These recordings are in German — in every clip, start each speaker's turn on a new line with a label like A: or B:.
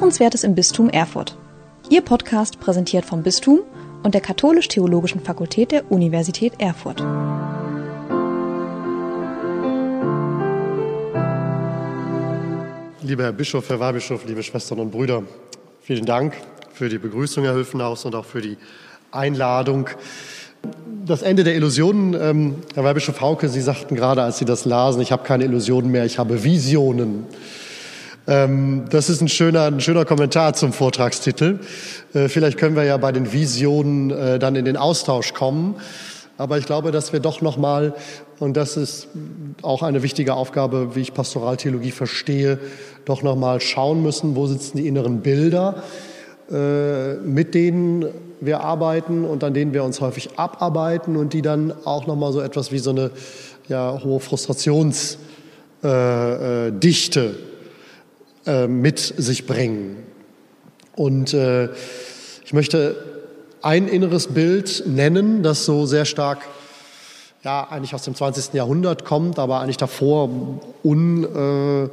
A: Hörenswertes im Bistum Erfurt. Ihr Podcast präsentiert vom Bistum und der Katholisch-Theologischen Fakultät der Universität Erfurt.
B: Lieber Herr Bischof, Herr Weihbischof, liebe Schwestern und Brüder, vielen Dank für die Begrüßung, Herr Hülfenhaus, und auch für die Einladung. Das Ende der Illusionen, ähm, Herr Weihbischof Hauke, Sie sagten gerade, als Sie das lasen, ich habe keine Illusionen mehr, ich habe Visionen. Ähm, das ist ein schöner, ein schöner Kommentar zum Vortragstitel. Äh, vielleicht können wir ja bei den Visionen äh, dann in den Austausch kommen. Aber ich glaube, dass wir doch noch mal und das ist auch eine wichtige Aufgabe, wie ich Pastoraltheologie verstehe, doch noch mal schauen müssen, wo sitzen die inneren Bilder, äh, mit denen wir arbeiten und an denen wir uns häufig abarbeiten und die dann auch noch mal so etwas wie so eine ja, hohe Frustrationsdichte äh, mit sich bringen. Und äh, ich möchte ein inneres Bild nennen, das so sehr stark ja, eigentlich aus dem 20. Jahrhundert kommt, aber eigentlich davor un, äh,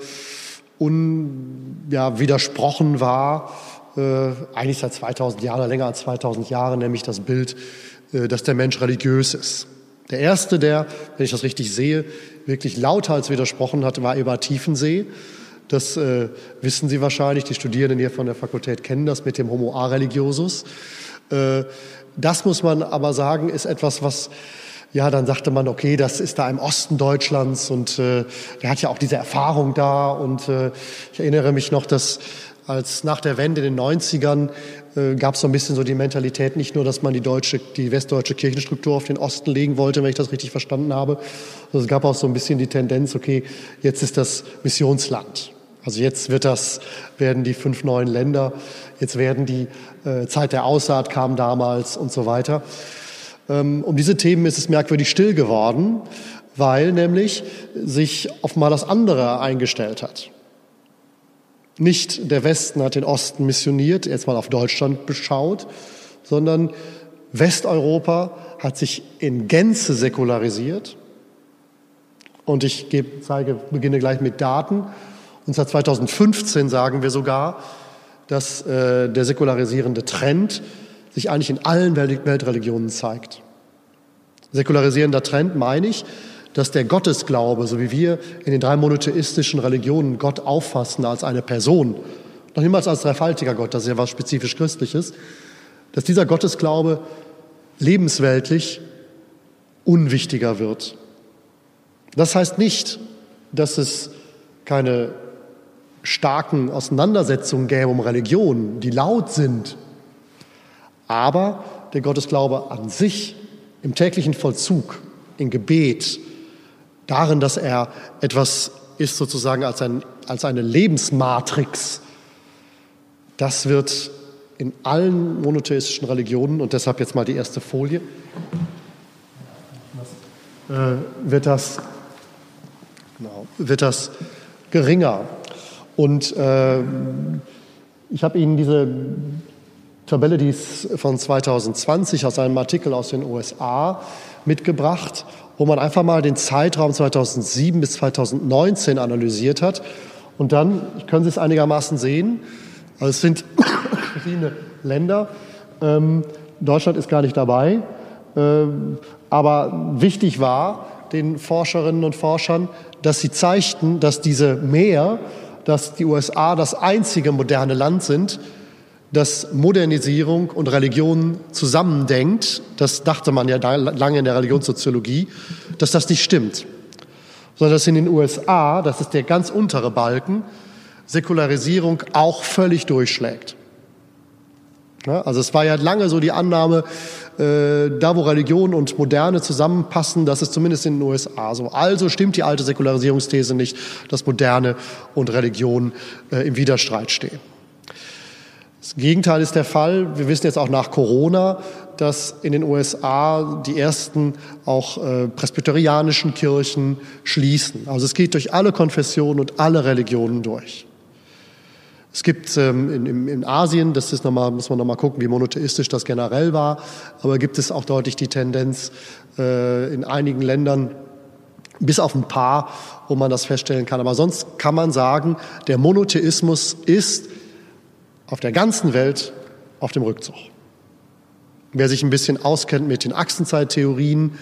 B: un, ja, widersprochen war, äh, eigentlich seit 2000 Jahren oder länger als 2000 Jahren, nämlich das Bild, äh, dass der Mensch religiös ist. Der erste, der, wenn ich das richtig sehe, wirklich lauthals widersprochen hat, war Eber Tiefensee. Das äh, wissen Sie wahrscheinlich, die Studierenden hier von der Fakultät kennen das mit dem Homo a religiosus. Äh, das muss man aber sagen, ist etwas, was ja, dann sagte man, okay, das ist da im Osten Deutschlands und äh, er hat ja auch diese Erfahrung da. Und äh, ich erinnere mich noch, dass als nach der Wende in den 90ern äh, gab es so ein bisschen so die Mentalität, nicht nur, dass man die deutsche, die westdeutsche Kirchenstruktur auf den Osten legen wollte, wenn ich das richtig verstanden habe, sondern es gab auch so ein bisschen die Tendenz, okay, jetzt ist das Missionsland. Also jetzt wird das, werden die fünf neuen Länder, jetzt werden die äh, Zeit der Aussaat kam damals und so weiter. Ähm, um diese Themen ist es merkwürdig still geworden, weil nämlich sich mal das andere eingestellt hat. Nicht der Westen hat den Osten missioniert, jetzt mal auf Deutschland beschaut, sondern Westeuropa hat sich in Gänze säkularisiert. Und ich gebe, zeige, beginne gleich mit Daten. Und seit 2015 sagen wir sogar, dass äh, der säkularisierende Trend sich eigentlich in allen Weltreligionen zeigt. Säkularisierender Trend meine ich, dass der Gottesglaube, so wie wir in den drei monotheistischen Religionen Gott auffassen als eine Person, noch niemals als dreifaltiger Gott, das ist ja was spezifisch Christliches, dass dieser Gottesglaube lebensweltlich unwichtiger wird. Das heißt nicht, dass es keine starken Auseinandersetzungen gäbe um Religionen, die laut sind. Aber der Gottesglaube an sich im täglichen Vollzug, im Gebet, darin, dass er etwas ist sozusagen als, ein, als eine Lebensmatrix, das wird in allen monotheistischen Religionen, und deshalb jetzt mal die erste Folie, äh, wird, das, genau, wird das geringer. Und äh, ich habe Ihnen diese Tabelle, die ist von 2020 aus einem Artikel aus den USA mitgebracht, wo man einfach mal den Zeitraum 2007 bis 2019 analysiert hat. Und dann können Sie es einigermaßen sehen. Also es sind verschiedene Länder. Ähm, Deutschland ist gar nicht dabei. Ähm, aber wichtig war den Forscherinnen und Forschern, dass sie zeigten, dass diese Mehr dass die USA das einzige moderne Land sind, das Modernisierung und Religion zusammendenkt. Das dachte man ja lange in der Religionssoziologie, dass das nicht stimmt. Sondern dass in den USA, das ist der ganz untere Balken, Säkularisierung auch völlig durchschlägt. Also es war ja lange so die Annahme, da wo Religion und Moderne zusammenpassen, das ist zumindest in den USA so. Also stimmt die alte Säkularisierungsthese nicht, dass Moderne und Religion äh, im Widerstreit stehen. Das Gegenteil ist der Fall. Wir wissen jetzt auch nach Corona, dass in den USA die ersten auch äh, presbyterianischen Kirchen schließen. Also es geht durch alle Konfessionen und alle Religionen durch. Es gibt ähm, in, in, Asien, das ist noch mal, muss man noch mal gucken, wie monotheistisch das generell war, aber gibt es auch deutlich die Tendenz äh, in einigen Ländern, bis auf ein paar, wo man das feststellen kann. Aber sonst kann man sagen, der Monotheismus ist auf der ganzen Welt auf dem Rückzug. Wer sich ein bisschen auskennt mit den Achsenzeittheorien,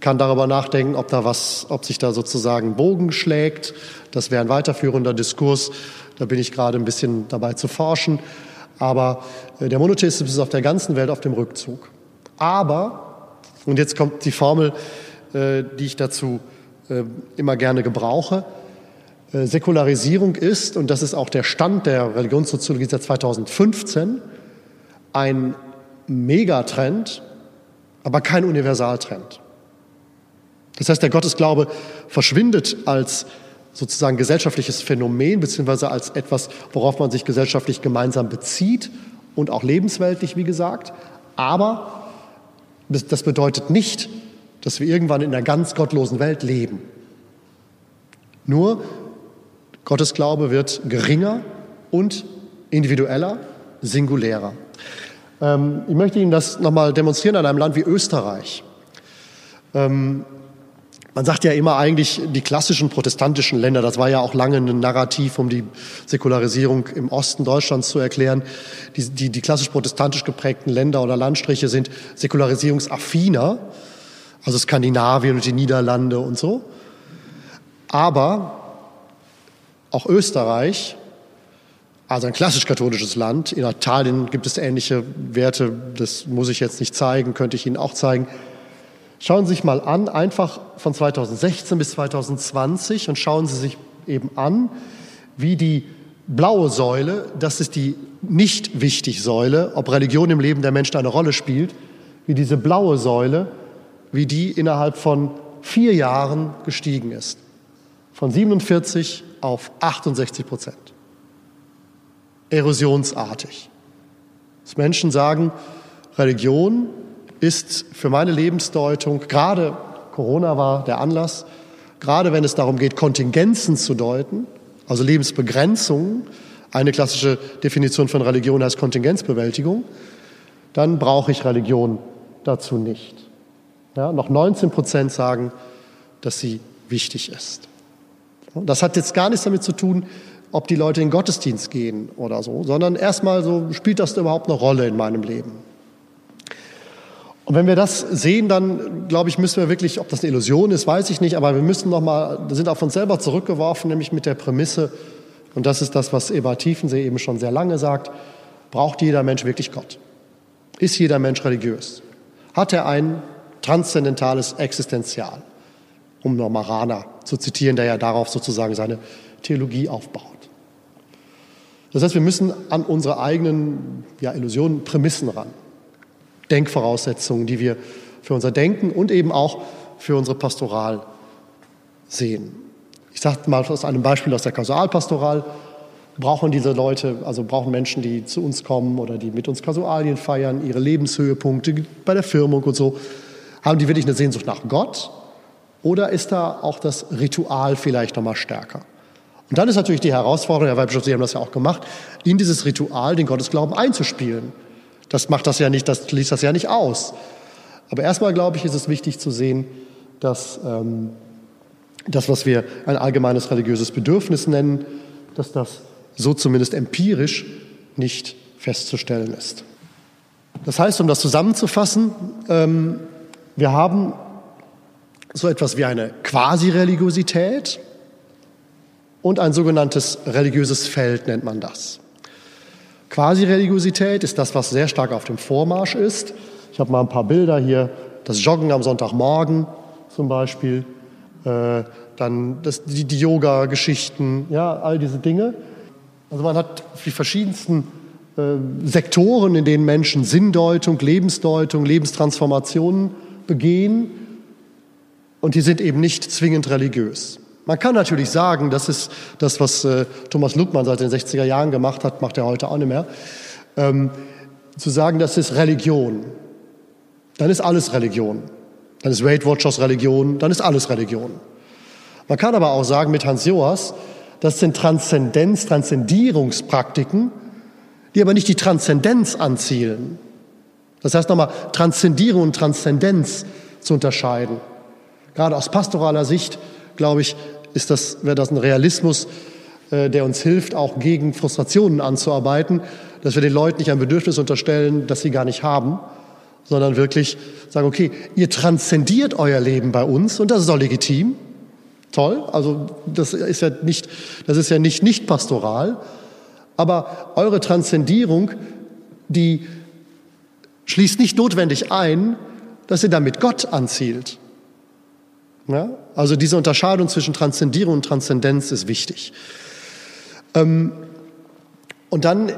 B: kann darüber nachdenken, ob, da was, ob sich da sozusagen Bogen schlägt. Das wäre ein weiterführender Diskurs. Da bin ich gerade ein bisschen dabei zu forschen. Aber äh, der Monotheismus ist auf der ganzen Welt auf dem Rückzug. Aber, und jetzt kommt die Formel, äh, die ich dazu äh, immer gerne gebrauche, Säkularisierung ist, und das ist auch der Stand der Religionssoziologie seit 2015, ein Megatrend, aber kein Universaltrend. Das heißt, der Gottesglaube verschwindet als sozusagen gesellschaftliches Phänomen, beziehungsweise als etwas, worauf man sich gesellschaftlich gemeinsam bezieht und auch lebensweltlich, wie gesagt. Aber das bedeutet nicht, dass wir irgendwann in einer ganz gottlosen Welt leben. Nur Gottesglaube wird geringer und individueller, singulärer. Ähm, ich möchte Ihnen das nochmal demonstrieren an einem Land wie Österreich. Ähm, man sagt ja immer eigentlich, die klassischen protestantischen Länder, das war ja auch lange ein Narrativ, um die Säkularisierung im Osten Deutschlands zu erklären, die, die, die klassisch protestantisch geprägten Länder oder Landstriche sind säkularisierungsaffiner, also Skandinavien und die Niederlande und so. Aber auch Österreich, also ein klassisch katholisches Land, in Italien gibt es ähnliche Werte, das muss ich jetzt nicht zeigen, könnte ich Ihnen auch zeigen, Schauen Sie sich mal an, einfach von 2016 bis 2020 und schauen Sie sich eben an, wie die blaue Säule, das ist die nicht wichtig Säule, ob Religion im Leben der Menschen eine Rolle spielt, wie diese blaue Säule, wie die innerhalb von vier Jahren gestiegen ist. Von 47 auf 68 Prozent. Erosionsartig. Dass Menschen sagen, Religion ist für meine Lebensdeutung, gerade Corona war der Anlass, gerade wenn es darum geht, Kontingenzen zu deuten, also Lebensbegrenzungen, eine klassische Definition von Religion heißt Kontingenzbewältigung, dann brauche ich Religion dazu nicht. Ja, noch 19 Prozent sagen, dass sie wichtig ist. Das hat jetzt gar nichts damit zu tun, ob die Leute in den Gottesdienst gehen oder so, sondern erstmal so, spielt das überhaupt eine Rolle in meinem Leben? Und wenn wir das sehen, dann glaube ich, müssen wir wirklich, ob das eine Illusion ist, weiß ich nicht, aber wir müssen noch mal, sind auf uns selber zurückgeworfen, nämlich mit der Prämisse, und das ist das, was Eva Tiefensee eben schon sehr lange sagt, braucht jeder Mensch wirklich Gott? Ist jeder Mensch religiös? Hat er ein transzendentales Existenzial? Um nochmal Rana zu zitieren, der ja darauf sozusagen seine Theologie aufbaut. Das heißt, wir müssen an unsere eigenen ja, Illusionen, Prämissen ran. Denkvoraussetzungen, die wir für unser Denken und eben auch für unsere Pastoral sehen. Ich sage mal aus einem Beispiel aus der Kasualpastoral, brauchen diese Leute, also brauchen Menschen, die zu uns kommen oder die mit uns Kasualien feiern, ihre Lebenshöhepunkte bei der Firmung und so, haben die wirklich eine Sehnsucht nach Gott oder ist da auch das Ritual vielleicht nochmal stärker? Und dann ist natürlich die Herausforderung, Herr Weihbischof, Sie haben das ja auch gemacht, in dieses Ritual den Gottesglauben einzuspielen. Das macht das ja nicht, das schließt das ja nicht aus. Aber erstmal, glaube ich, ist es wichtig zu sehen, dass ähm, das, was wir ein allgemeines religiöses Bedürfnis nennen, dass das so zumindest empirisch nicht festzustellen ist. Das heißt, um das zusammenzufassen, ähm, wir haben so etwas wie eine Quasi-Religiosität und ein sogenanntes religiöses Feld nennt man das. Quasi-Religiosität ist das, was sehr stark auf dem Vormarsch ist. Ich habe mal ein paar Bilder hier. Das Joggen am Sonntagmorgen zum Beispiel. Äh, dann das, die, die Yoga-Geschichten, ja, all diese Dinge. Also man hat die verschiedensten äh, Sektoren, in denen Menschen Sinndeutung, Lebensdeutung, Lebenstransformationen begehen. Und die sind eben nicht zwingend religiös. Man kann natürlich sagen, das ist das, was äh, Thomas Luckmann seit den 60er Jahren gemacht hat, macht er heute auch nicht mehr, ähm, zu sagen, das ist Religion. Dann ist alles Religion. Dann ist Weight Watchers Religion, dann ist alles Religion. Man kann aber auch sagen mit Hans Joas, das sind Transzendenz, Transzendierungspraktiken, die aber nicht die Transzendenz anzielen. Das heißt nochmal, Transzendierung und Transzendenz zu unterscheiden. Gerade aus pastoraler Sicht glaube ich, ist das, wäre das ein Realismus, äh, der uns hilft, auch gegen Frustrationen anzuarbeiten, dass wir den Leuten nicht ein Bedürfnis unterstellen, das sie gar nicht haben, sondern wirklich sagen, okay, ihr transzendiert euer Leben bei uns und das ist auch legitim. Toll, also das ist ja nicht, das ist ja nicht nicht pastoral, aber eure Transzendierung, die schließt nicht notwendig ein, dass ihr damit Gott anzielt. Ja? Also diese Unterscheidung zwischen Transzendierung und Transzendenz ist wichtig. Ähm, und dann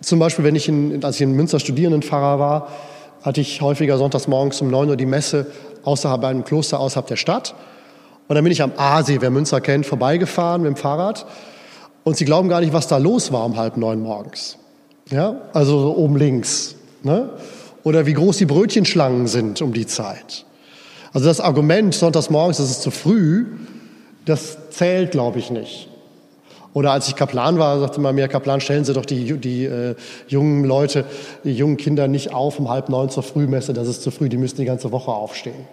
B: zum Beispiel, wenn ich in, als ich in Münster Studierendenpfarrer war, hatte ich häufiger sonntags morgens um 9 Uhr die Messe außerhalb einem Kloster außerhalb der Stadt. Und dann bin ich am Aasee, wer Münster kennt, vorbeigefahren mit dem Fahrrad. Und Sie glauben gar nicht, was da los war um halb neun morgens. Ja, also so oben links. Ne? Oder wie groß die Brötchenschlangen sind um die Zeit. Also das Argument sonntags morgens, das ist zu früh, das zählt, glaube ich, nicht. Oder als ich Kaplan war, sagte man mir, Kaplan, stellen Sie doch die, die äh, jungen Leute, die jungen Kinder nicht auf um halb neun zur Frühmesse, das ist zu früh, die müssen die ganze Woche aufstehen.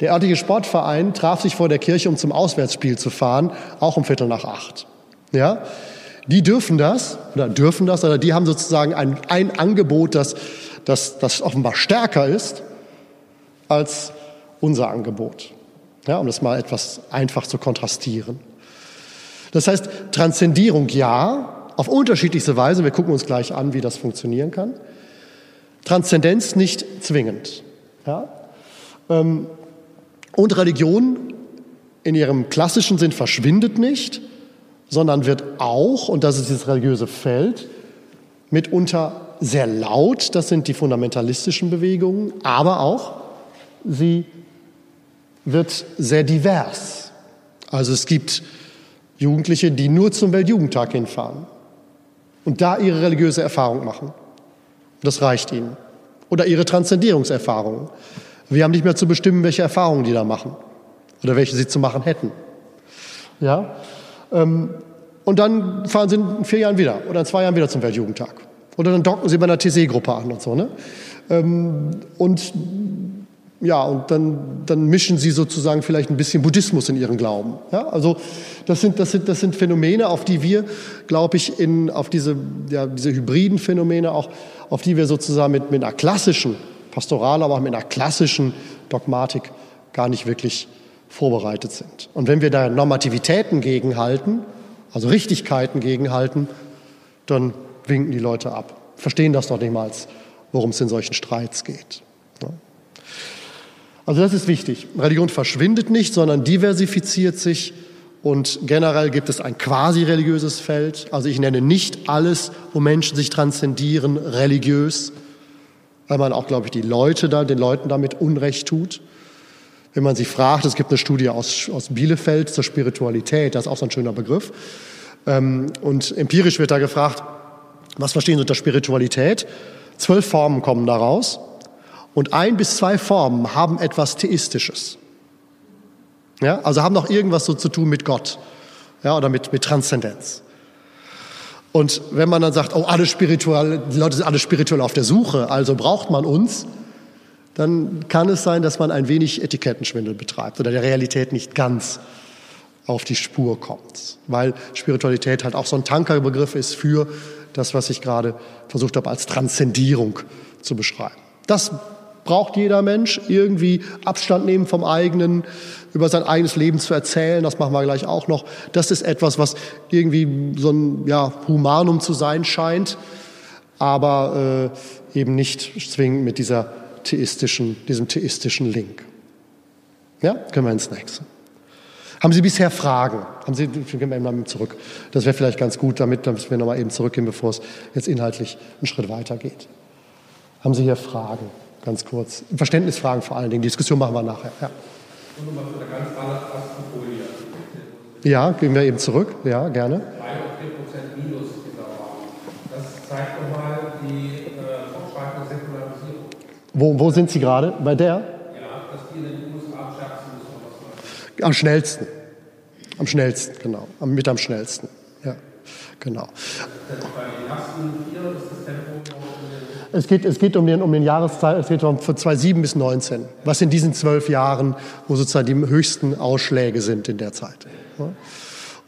B: Der örtliche Sportverein traf sich vor der Kirche, um zum Auswärtsspiel zu fahren, auch um Viertel nach acht. Ja? Die dürfen das, oder dürfen das, oder die haben sozusagen ein, ein Angebot, das, das, das offenbar stärker ist als unser Angebot. Ja, um das mal etwas einfach zu kontrastieren. Das heißt, Transzendierung ja, auf unterschiedlichste Weise. Wir gucken uns gleich an, wie das funktionieren kann. Transzendenz nicht zwingend. Ja? Ähm, und Religion in ihrem klassischen Sinn verschwindet nicht, sondern wird auch, und das ist das religiöse Feld, mitunter sehr laut, das sind die fundamentalistischen Bewegungen, aber auch sie wird sehr divers. Also es gibt Jugendliche, die nur zum Weltjugendtag hinfahren und da ihre religiöse Erfahrung machen. Das reicht ihnen. Oder ihre Transzendierungserfahrungen. Wir haben nicht mehr zu bestimmen, welche Erfahrungen die da machen oder welche sie zu machen hätten. Ja? Ähm, und dann fahren sie in vier Jahren wieder oder in zwei Jahren wieder zum Weltjugendtag. Oder dann docken sie bei einer TC-Gruppe an und so. Ne? Ähm, und ja, und dann, dann mischen sie sozusagen vielleicht ein bisschen Buddhismus in ihren Glauben. Ja, also das sind, das sind, das sind Phänomene, auf die wir, glaube ich, in, auf diese, ja, diese hybriden Phänomene auch, auf die wir sozusagen mit, mit einer klassischen Pastoral, aber auch mit einer klassischen Dogmatik gar nicht wirklich vorbereitet sind. Und wenn wir da Normativitäten gegenhalten, also Richtigkeiten gegenhalten, dann winken die Leute ab, verstehen das noch niemals, worum es in solchen Streits geht. Ja. Also das ist wichtig. Religion verschwindet nicht, sondern diversifiziert sich und generell gibt es ein quasi religiöses Feld. Also ich nenne nicht alles, wo Menschen sich transzendieren, religiös, weil man auch, glaube ich, die Leute da, den Leuten damit Unrecht tut. Wenn man sie fragt, es gibt eine Studie aus, aus Bielefeld zur Spiritualität, das ist auch so ein schöner Begriff. Ähm, und empirisch wird da gefragt, was verstehen Sie unter Spiritualität? Zwölf Formen kommen daraus. Und ein bis zwei Formen haben etwas Theistisches. Ja, also haben noch irgendwas so zu tun mit Gott ja, oder mit, mit Transzendenz. Und wenn man dann sagt, oh, alle spirituell, die Leute sind alle spirituell auf der Suche, also braucht man uns, dann kann es sein, dass man ein wenig Etikettenschwindel betreibt oder der Realität nicht ganz auf die Spur kommt. Weil Spiritualität halt auch so ein Tankerbegriff ist für das, was ich gerade versucht habe, als Transzendierung zu beschreiben. Das braucht jeder Mensch, irgendwie Abstand nehmen vom eigenen, über sein eigenes Leben zu erzählen, das machen wir gleich auch noch. Das ist etwas, was irgendwie so ein ja, Humanum zu sein scheint, aber äh, eben nicht zwingend mit dieser theistischen, diesem theistischen Link. Ja, können wir ins nächste. Haben Sie bisher Fragen? Haben Sie, gehen wir mal zurück. Das wäre vielleicht ganz gut, damit, damit wir nochmal eben zurückgehen, bevor es jetzt inhaltlich einen Schritt weitergeht. Haben Sie hier Fragen? Ganz kurz. Verständnisfragen vor allen Dingen. Die Diskussion machen wir nachher. Ja. Der. Ja, gehen wir eben zurück. Ja, gerne. 3 4 Minus dieser Raum. Das zeigt nochmal die äh, fortschreitende Säkularisierung. Wo, wo sind Sie gerade? Bei der? Ja, dass die in den USA am stärksten ist. Am schnellsten. Am schnellsten, genau. Mit am schnellsten. Ja, genau. Bei den ersten vier ist das Tempo es geht, es geht um den, um den Jahreszeit, es geht um von 2007 bis 2019. Was in diesen zwölf Jahren, wo sozusagen die höchsten Ausschläge sind in der Zeit.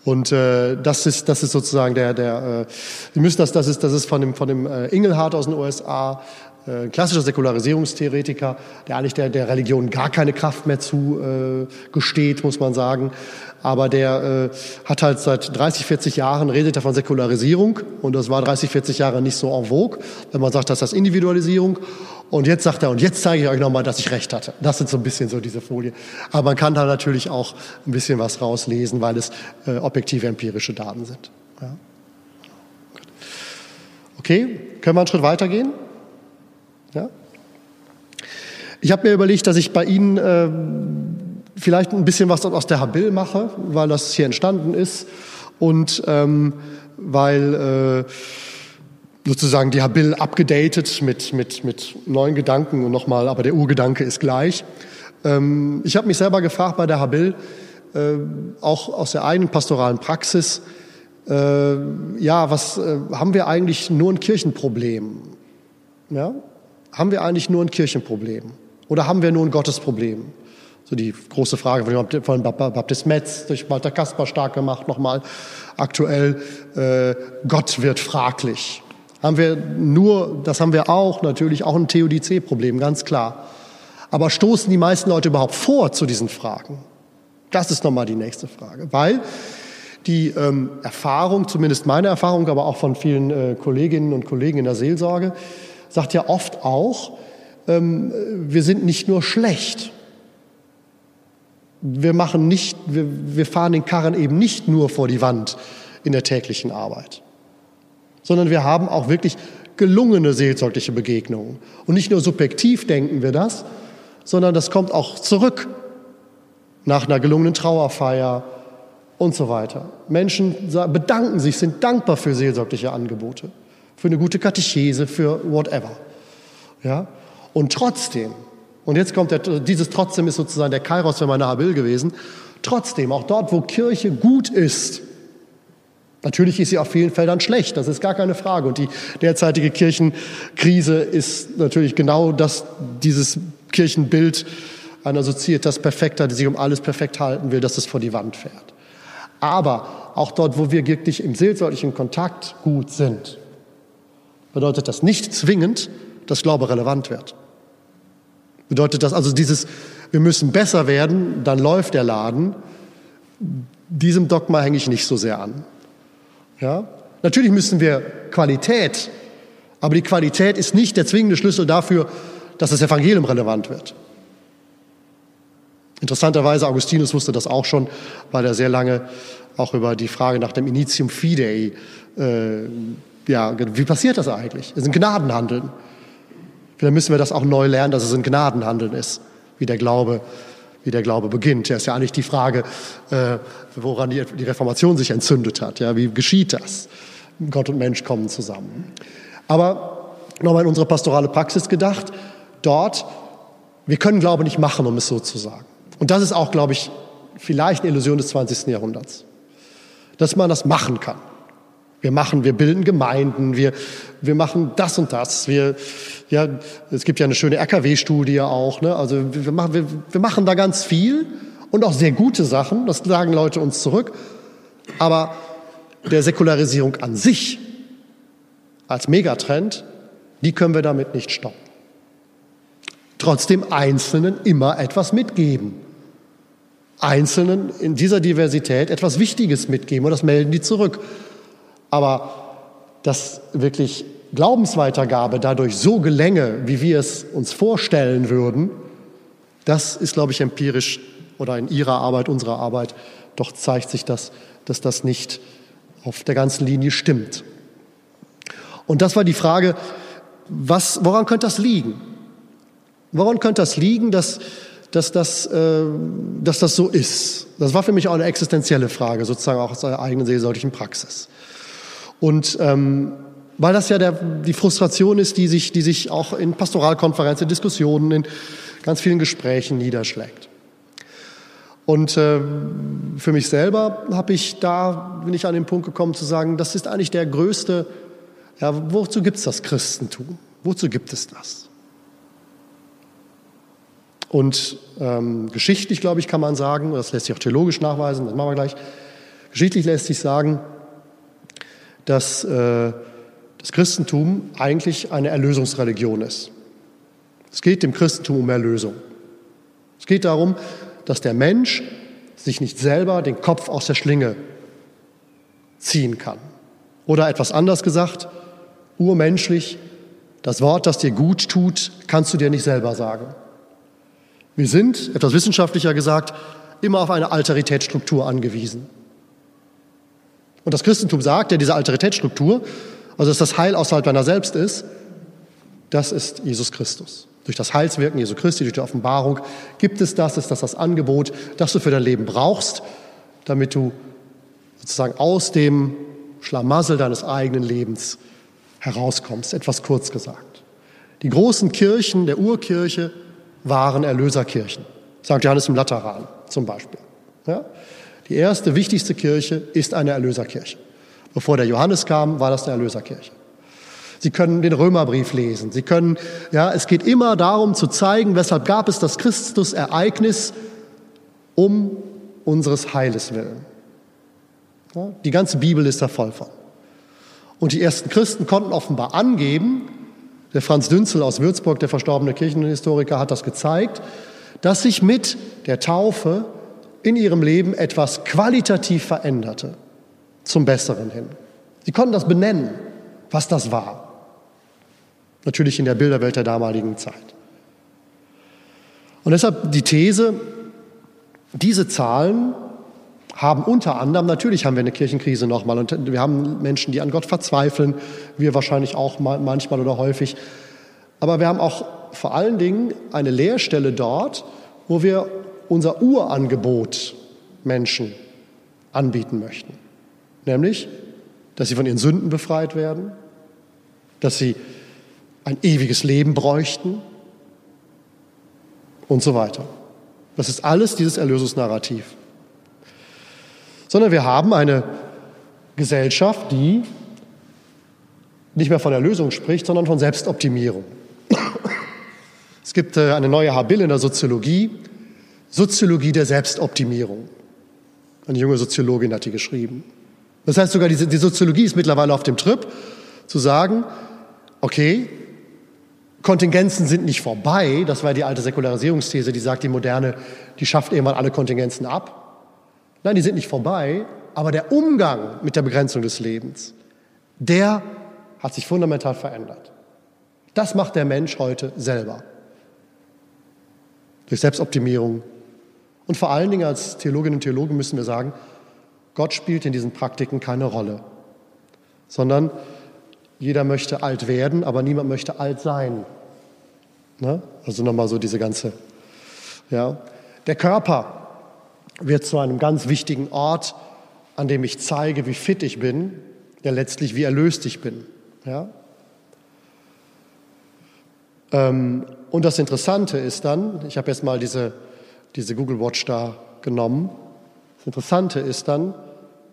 B: Und äh, das ist das ist sozusagen der der äh, Sie müssen das das ist das ist von dem von dem äh, Ingelhardt aus den USA ein klassischer Säkularisierungstheoretiker, der eigentlich der, der Religion gar keine Kraft mehr zu äh, muss man sagen. Aber der äh, hat halt seit 30, 40 Jahren redet er von Säkularisierung und das war 30, 40 Jahre nicht so en vogue, wenn man sagt, das ist Individualisierung. Und jetzt sagt er, und jetzt zeige ich euch nochmal, dass ich recht hatte. Das sind so ein bisschen so diese Folie. Aber man kann da natürlich auch ein bisschen was rauslesen, weil es äh, objektive empirische Daten sind. Ja. Okay, können wir einen Schritt weitergehen? Ja? Ich habe mir überlegt, dass ich bei Ihnen äh, vielleicht ein bisschen was aus der Habil mache, weil das hier entstanden ist und ähm, weil äh, sozusagen die Habil abgedatet mit, mit, mit neuen Gedanken und nochmal, aber der Urgedanke ist gleich. Ähm, ich habe mich selber gefragt bei der Habil, äh, auch aus der eigenen pastoralen Praxis, äh, ja, was äh, haben wir eigentlich nur ein Kirchenproblem? Ja? Haben wir eigentlich nur ein Kirchenproblem oder haben wir nur ein Gottesproblem? So die große Frage von Baptist Metz durch Walter Kasper stark gemacht, nochmal aktuell, äh, Gott wird fraglich. Haben wir nur, das haben wir auch, natürlich auch ein Theodizee-Problem, ganz klar. Aber stoßen die meisten Leute überhaupt vor zu diesen Fragen? Das ist nochmal die nächste Frage, weil die ähm, Erfahrung, zumindest meine Erfahrung, aber auch von vielen äh, Kolleginnen und Kollegen in der Seelsorge, sagt ja oft auch, ähm, wir sind nicht nur schlecht. Wir machen nicht, wir, wir fahren den Karren eben nicht nur vor die Wand in der täglichen Arbeit, sondern wir haben auch wirklich gelungene seelsorgliche Begegnungen. Und nicht nur subjektiv denken wir das, sondern das kommt auch zurück nach einer gelungenen Trauerfeier und so weiter. Menschen bedanken sich, sind dankbar für seelsorgliche Angebote für eine gute Katechese, für whatever. Ja? Und trotzdem, und jetzt kommt der, dieses trotzdem ist sozusagen der Kairos für meine Habil gewesen, trotzdem, auch dort, wo Kirche gut ist, Natürlich ist sie auf vielen Feldern schlecht, das ist gar keine Frage. Und die derzeitige Kirchenkrise ist natürlich genau das, dieses Kirchenbild einer Sozietas Perfekter, die sich um alles perfekt halten will, dass es vor die Wand fährt. Aber auch dort, wo wir wirklich im seelsorglichen Kontakt gut sind, bedeutet das nicht zwingend, dass Glaube relevant wird. Bedeutet das also dieses, wir müssen besser werden, dann läuft der Laden. Diesem Dogma hänge ich nicht so sehr an. Ja? Natürlich müssen wir Qualität, aber die Qualität ist nicht der zwingende Schlüssel dafür, dass das Evangelium relevant wird. Interessanterweise, Augustinus wusste das auch schon, weil er sehr lange auch über die Frage nach dem Initium Fidei äh, ja, wie passiert das eigentlich? Es ist ein Gnadenhandeln. Vielleicht müssen wir das auch neu lernen, dass es ein Gnadenhandeln ist, wie der Glaube, wie der Glaube beginnt. Ja, ist ja eigentlich die Frage, äh, woran die, die Reformation sich entzündet hat. Ja, wie geschieht das? Gott und Mensch kommen zusammen. Aber nochmal in unsere pastorale Praxis gedacht, dort, wir können Glaube nicht machen, um es so zu sagen. Und das ist auch, glaube ich, vielleicht eine Illusion des 20. Jahrhunderts. Dass man das machen kann. Wir machen, wir bilden Gemeinden, wir, wir machen das und das. Wir, ja, es gibt ja eine schöne RKW-Studie auch. Ne? Also wir machen, wir, wir machen da ganz viel und auch sehr gute Sachen. Das sagen Leute uns zurück. Aber der Säkularisierung an sich als Megatrend, die können wir damit nicht stoppen. Trotzdem Einzelnen immer etwas mitgeben. Einzelnen in dieser Diversität etwas Wichtiges mitgeben und das melden die zurück. Aber dass wirklich Glaubensweitergabe dadurch so gelänge, wie wir es uns vorstellen würden, das ist, glaube ich, empirisch oder in Ihrer Arbeit, unserer Arbeit, doch zeigt sich das, dass das nicht auf der ganzen Linie stimmt. Und das war die Frage, was, woran könnte das liegen? Woran könnte das liegen, dass, dass, das, äh, dass das so ist? Das war für mich auch eine existenzielle Frage, sozusagen auch aus der eigenen seelsorglichen Praxis. Und ähm, weil das ja der, die Frustration ist, die sich, die sich auch in Pastoralkonferenzen, Diskussionen, in ganz vielen Gesprächen niederschlägt. Und äh, für mich selber habe ich da, bin ich an den Punkt gekommen zu sagen, das ist eigentlich der größte, ja, wozu gibt es das Christentum? Wozu gibt es das? Und ähm, geschichtlich, glaube ich, kann man sagen, das lässt sich auch theologisch nachweisen, das machen wir gleich, Geschichtlich lässt sich sagen, dass äh, das Christentum eigentlich eine Erlösungsreligion ist. Es geht dem Christentum um Erlösung. Es geht darum, dass der Mensch sich nicht selber den Kopf aus der Schlinge ziehen kann. Oder etwas anders gesagt, urmenschlich, das Wort, das dir gut tut, kannst du dir nicht selber sagen. Wir sind, etwas wissenschaftlicher gesagt, immer auf eine Alteritätsstruktur angewiesen. Und das Christentum sagt ja, diese Alteritätsstruktur, also dass das Heil außerhalb deiner selbst ist, das ist Jesus Christus. Durch das Heilswirken Jesu Christi, durch die Offenbarung gibt es das, ist das das Angebot, das du für dein Leben brauchst, damit du sozusagen aus dem Schlamassel deines eigenen Lebens herauskommst, etwas kurz gesagt. Die großen Kirchen der Urkirche waren Erlöserkirchen, sagt Johannes im Lateran zum Beispiel. Ja? Die erste, wichtigste Kirche ist eine Erlöserkirche. Bevor der Johannes kam, war das eine Erlöserkirche. Sie können den Römerbrief lesen. Sie können, ja, es geht immer darum zu zeigen, weshalb gab es das Christusereignis um unseres Heiles willen. Ja, die ganze Bibel ist da voll von. Und die ersten Christen konnten offenbar angeben, der Franz Dünzel aus Würzburg, der verstorbene Kirchenhistoriker, hat das gezeigt, dass sich mit der Taufe in ihrem Leben etwas qualitativ veränderte, zum Besseren hin. Sie konnten das benennen, was das war. Natürlich in der Bilderwelt der damaligen Zeit. Und deshalb die These, diese Zahlen haben unter anderem, natürlich haben wir eine Kirchenkrise nochmal und wir haben Menschen, die an Gott verzweifeln, wir wahrscheinlich auch manchmal oder häufig. Aber wir haben auch vor allen Dingen eine Lehrstelle dort, wo wir unser Urangebot Menschen anbieten möchten. Nämlich, dass sie von ihren Sünden befreit werden, dass sie ein ewiges Leben bräuchten und so weiter. Das ist alles dieses Erlösungsnarrativ sondern wir haben eine Gesellschaft, die nicht mehr von Erlösung spricht, sondern von Selbstoptimierung. Es gibt äh, eine neue Habil in der Soziologie, Soziologie der Selbstoptimierung. Eine junge Soziologin hat die geschrieben. Das heißt sogar, die Soziologie ist mittlerweile auf dem Trip, zu sagen, okay, Kontingenzen sind nicht vorbei. Das war die alte Säkularisierungsthese, die sagt, die Moderne, die schafft irgendwann alle Kontingenzen ab. Nein, die sind nicht vorbei, aber der Umgang mit der Begrenzung des Lebens, der hat sich fundamental verändert. Das macht der Mensch heute selber. Durch Selbstoptimierung. Und vor allen Dingen als Theologinnen und Theologen müssen wir sagen, Gott spielt in diesen Praktiken keine Rolle, sondern jeder möchte alt werden, aber niemand möchte alt sein. Ne? Also nochmal so diese ganze, ja. Der Körper wird zu einem ganz wichtigen Ort, an dem ich zeige, wie fit ich bin, ja letztlich wie erlöst ich bin. Ja? Ähm, und das Interessante ist dann, ich habe jetzt mal diese, diese Google Watch da genommen, das Interessante ist dann,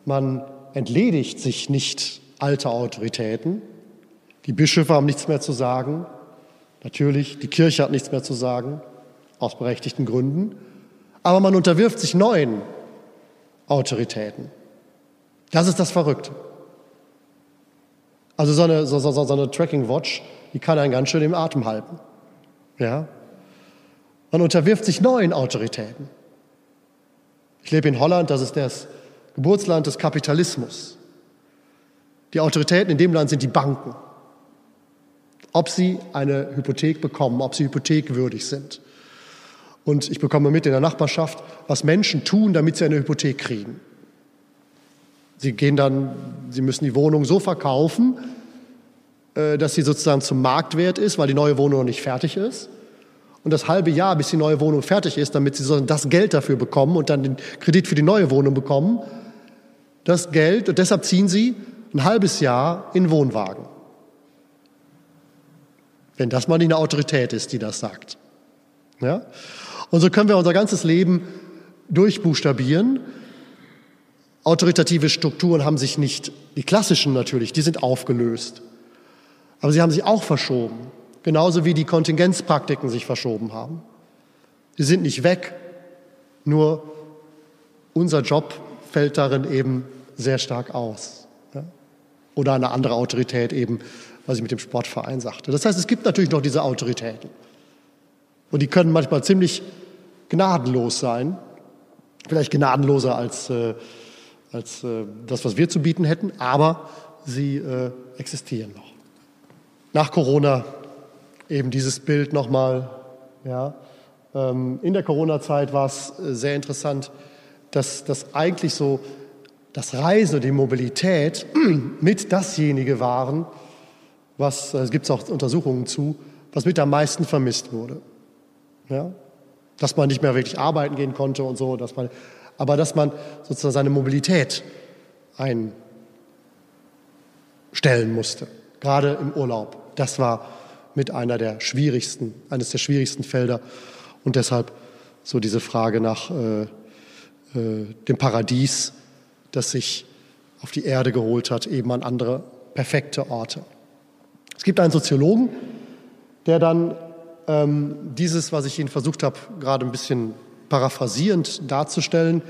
B: man entledigt sich nicht alter Autoritäten. Die Bischöfe haben nichts mehr zu sagen. Natürlich, die Kirche hat nichts mehr zu sagen, aus berechtigten Gründen aber man unterwirft sich neuen Autoritäten. Das ist das Verrückte. Also so eine, so, so, so eine Tracking Watch, die kann einen ganz schön im Atem halten. Ja? Man unterwirft sich neuen Autoritäten. Ich lebe in Holland, das ist das Geburtsland des Kapitalismus. Die Autoritäten in dem Land sind die Banken. Ob sie eine Hypothek bekommen, ob sie hypothekwürdig sind. Und ich bekomme mit in der Nachbarschaft, was Menschen tun, damit sie eine Hypothek kriegen. Sie gehen dann, sie müssen die Wohnung so verkaufen, äh, dass sie sozusagen zum Marktwert ist, weil die neue Wohnung noch nicht fertig ist. Und das halbe Jahr, bis die neue Wohnung fertig ist, damit sie das Geld dafür bekommen und dann den Kredit für die neue Wohnung bekommen, das Geld, und deshalb ziehen sie ein halbes Jahr in Wohnwagen. Wenn das mal nicht eine Autorität ist, die das sagt. Ja? Und so können wir unser ganzes Leben durchbuchstabieren. Autoritative Strukturen haben sich nicht, die klassischen natürlich, die sind aufgelöst. Aber sie haben sich auch verschoben. Genauso wie die Kontingenzpraktiken sich verschoben haben. Sie sind nicht weg, nur unser Job fällt darin eben sehr stark aus. Oder eine andere Autorität eben, was ich mit dem Sportverein sagte. Das heißt, es gibt natürlich noch diese Autoritäten. Und die können manchmal ziemlich gnadenlos sein, vielleicht gnadenloser als, äh, als äh, das, was wir zu bieten hätten, aber sie äh, existieren noch. Nach Corona eben dieses Bild nochmal. Ja. Ähm, in der Corona-Zeit war es äh, sehr interessant, dass das eigentlich so das Reisen und die Mobilität mit dasjenige waren, was, äh, es gibt auch Untersuchungen zu, was mit am meisten vermisst wurde. Ja? Dass man nicht mehr wirklich arbeiten gehen konnte und so, dass man, aber dass man sozusagen seine Mobilität einstellen musste, gerade im Urlaub. Das war mit einer der schwierigsten, eines der schwierigsten Felder und deshalb so diese Frage nach äh, äh, dem Paradies, das sich auf die Erde geholt hat, eben an andere perfekte Orte. Es gibt einen Soziologen, der dann ähm, dieses, was ich Ihnen versucht habe, gerade ein bisschen paraphrasierend darzustellen,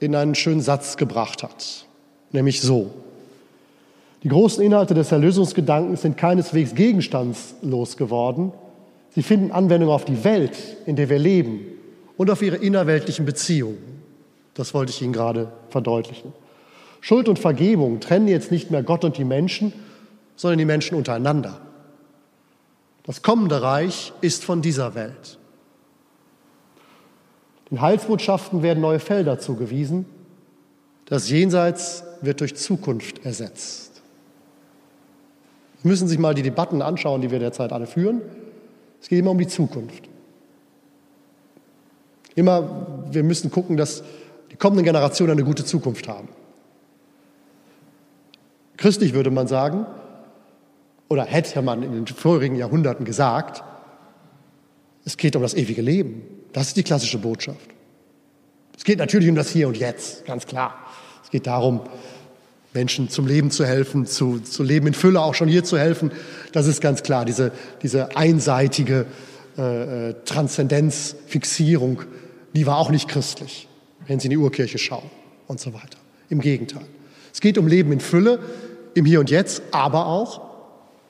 B: in einen schönen Satz gebracht hat. Nämlich so. Die großen Inhalte des Erlösungsgedankens sind keineswegs gegenstandslos geworden. Sie finden Anwendung auf die Welt, in der wir leben und auf ihre innerweltlichen Beziehungen. Das wollte ich Ihnen gerade verdeutlichen. Schuld und Vergebung trennen jetzt nicht mehr Gott und die Menschen, sondern die Menschen untereinander. Das kommende Reich ist von dieser Welt. Den Heilsbotschaften werden neue Felder zugewiesen. Das Jenseits wird durch Zukunft ersetzt. Sie müssen sich mal die Debatten anschauen, die wir derzeit alle führen. Es geht immer um die Zukunft. Immer, wir müssen gucken, dass die kommenden Generationen eine gute Zukunft haben. Christlich würde man sagen, oder hätte man in den vorigen Jahrhunderten gesagt, es geht um das ewige Leben. Das ist die klassische Botschaft. Es geht natürlich um das Hier und Jetzt, ganz klar. Es geht darum, Menschen zum Leben zu helfen, zu, zu leben in Fülle, auch schon hier zu helfen. Das ist ganz klar, diese, diese einseitige äh, äh Transzendenzfixierung, die war auch nicht christlich, wenn Sie in die Urkirche schauen und so weiter. Im Gegenteil. Es geht um Leben in Fülle, im Hier und Jetzt, aber auch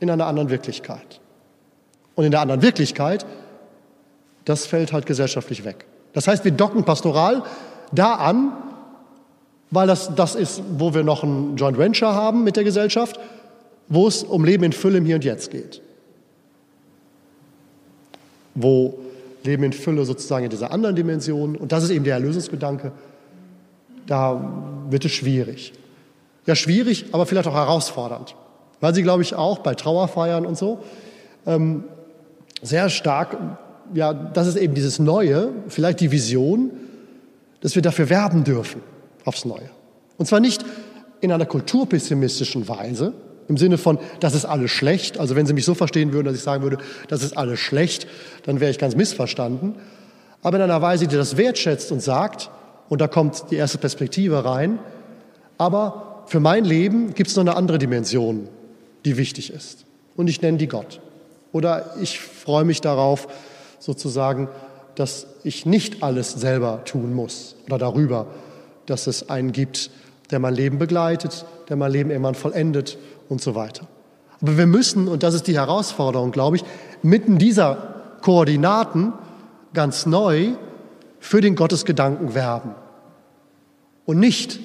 B: in einer anderen Wirklichkeit. Und in der anderen Wirklichkeit, das fällt halt gesellschaftlich weg. Das heißt, wir docken pastoral da an, weil das das ist, wo wir noch ein Joint Venture haben mit der Gesellschaft, wo es um Leben in Fülle im Hier und Jetzt geht. Wo Leben in Fülle sozusagen in dieser anderen Dimension, und das ist eben der Erlösungsgedanke, da wird es schwierig. Ja, schwierig, aber vielleicht auch herausfordernd weil sie, glaube ich, auch bei Trauerfeiern und so ähm, sehr stark, ja, das ist eben dieses Neue, vielleicht die Vision, dass wir dafür werben dürfen, aufs Neue. Und zwar nicht in einer kulturpessimistischen Weise, im Sinne von, das ist alles schlecht. Also wenn Sie mich so verstehen würden, dass ich sagen würde, das ist alles schlecht, dann wäre ich ganz missverstanden. Aber in einer Weise, die das wertschätzt und sagt, und da kommt die erste Perspektive rein, aber für mein Leben gibt es noch eine andere Dimension, die wichtig ist. Und ich nenne die Gott. Oder ich freue mich darauf, sozusagen, dass ich nicht alles selber tun muss oder darüber, dass es einen gibt, der mein Leben begleitet, der mein Leben irgendwann vollendet und so weiter. Aber wir müssen, und das ist die Herausforderung, glaube ich, mitten dieser Koordinaten ganz neu für den Gottesgedanken werben. Und nicht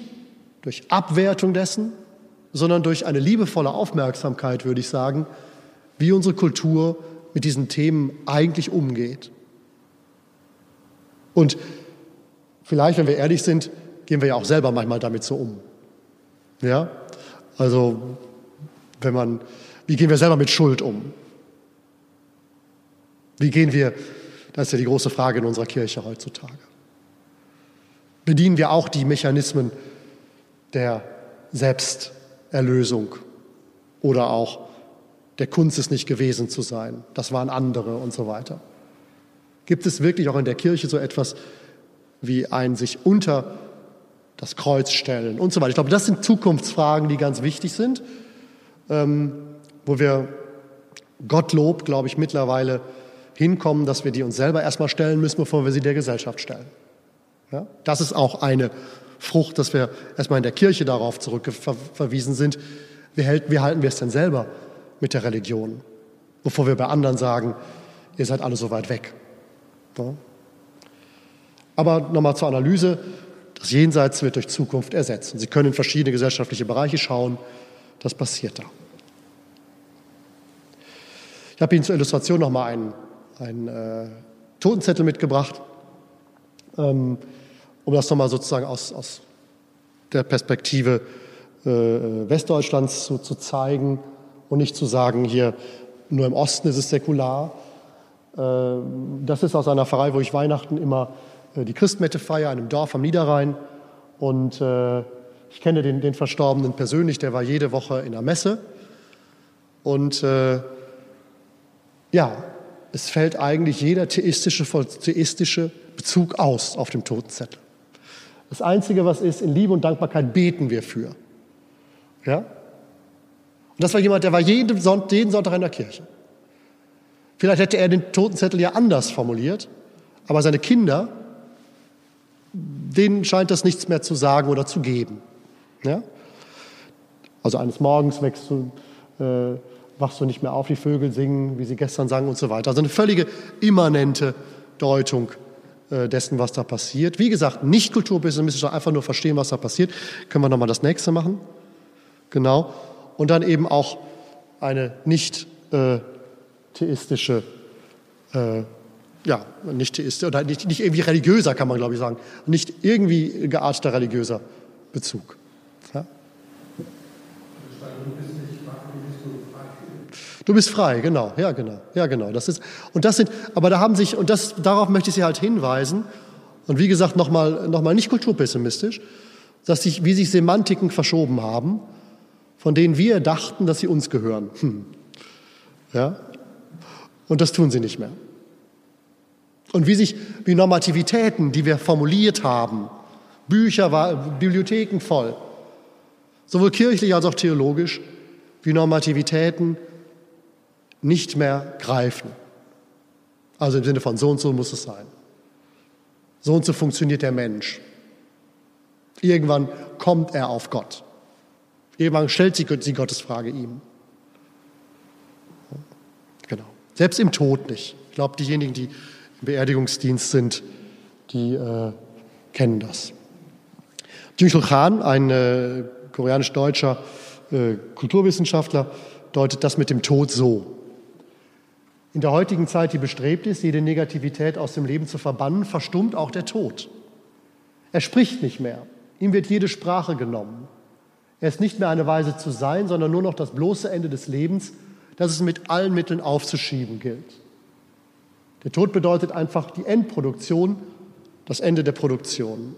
B: durch Abwertung dessen, sondern durch eine liebevolle Aufmerksamkeit, würde ich sagen, wie unsere Kultur mit diesen Themen eigentlich umgeht. Und vielleicht, wenn wir ehrlich sind, gehen wir ja auch selber manchmal damit so um. Ja? Also, wenn man, wie gehen wir selber mit Schuld um? Wie gehen wir, das ist ja die große Frage in unserer Kirche heutzutage. Bedienen wir auch die Mechanismen der Selbst- Erlösung oder auch der Kunst ist nicht gewesen zu sein, das waren andere und so weiter. Gibt es wirklich auch in der Kirche so etwas wie ein sich unter das Kreuz stellen und so weiter? Ich glaube, das sind Zukunftsfragen, die ganz wichtig sind, ähm, wo wir Gottlob, glaube ich, mittlerweile hinkommen, dass wir die uns selber erstmal stellen müssen, bevor wir sie der Gesellschaft stellen. Ja? Das ist auch eine Frucht, dass wir erstmal in der Kirche darauf zurückverwiesen sind. Wie, hält, wie halten wir es denn selber mit der Religion? Bevor wir bei anderen sagen, ihr seid alle so weit weg. Ja? Aber nochmal zur Analyse. Das Jenseits wird durch Zukunft ersetzt. Und Sie können in verschiedene gesellschaftliche Bereiche schauen. Das passiert da. Ich habe Ihnen zur Illustration nochmal einen, einen äh, Totenzettel mitgebracht, ähm, um das nochmal sozusagen aus, aus der Perspektive äh, Westdeutschlands zu, zu, zeigen und nicht zu sagen, hier nur im Osten ist es säkular. Äh, das ist aus einer Pfarrei, wo ich Weihnachten immer die Christmette feiere, einem Dorf am Niederrhein. Und äh, ich kenne den, den Verstorbenen persönlich, der war jede Woche in der Messe. Und äh, ja, es fällt eigentlich jeder theistische, theistische Bezug aus auf dem Totenzettel. Das Einzige, was ist, in Liebe und Dankbarkeit beten wir für. Ja? Und das war jemand, der war jeden, Sonntag, jeden Sonntag in der Kirche. Vielleicht hätte er den Totenzettel ja anders formuliert, aber seine Kinder, denen scheint das nichts mehr zu sagen oder zu geben. Ja? Also eines Morgens du, äh, wachst du nicht mehr auf, die Vögel singen, wie sie gestern sangen und so weiter. Also eine völlige immanente Deutung äh, dessen, was da passiert. Wie gesagt, nicht kulturpessimistisch, einfach nur verstehen, was da passiert. Können wir nochmal das nächste machen? Genau. Und dann eben auch eine nicht äh, theistische, äh, ja, nicht theistische, oder nicht, nicht irgendwie religiöser, kann man glaube ich sagen. Nicht irgendwie gearteter religiöser Bezug. Ja? Du bist frei, genau, ja, genau, ja, genau. Das ist, und das sind, aber da haben sich, und das, darauf möchte ich Sie halt hinweisen, und wie gesagt, nochmal, noch mal nicht kulturpessimistisch, dass sich, wie sich Semantiken verschoben haben, von denen wir dachten, dass sie uns gehören. Hm. Ja? Und das tun sie nicht mehr. Und wie sich, wie Normativitäten, die wir formuliert haben, Bücher, Bibliotheken voll, sowohl kirchlich als auch theologisch, wie Normativitäten nicht mehr greifen. Also im Sinne von so und so muss es sein. So und so funktioniert der Mensch. Irgendwann kommt er auf Gott. Irgendwann stellt sie die Gottesfrage ihm. Genau. Selbst im Tod nicht. Ich glaube, diejenigen, die Beerdigungsdienst sind, die äh, kennen das. Jung Khan, ein äh, koreanisch-deutscher äh, Kulturwissenschaftler, deutet das mit dem Tod so. In der heutigen Zeit, die bestrebt ist, jede Negativität aus dem Leben zu verbannen, verstummt auch der Tod. Er spricht nicht mehr. Ihm wird jede Sprache genommen. Er ist nicht mehr eine Weise zu sein, sondern nur noch das bloße Ende des Lebens, das es mit allen Mitteln aufzuschieben gilt. Der Tod bedeutet einfach die Endproduktion, das Ende der Produktion.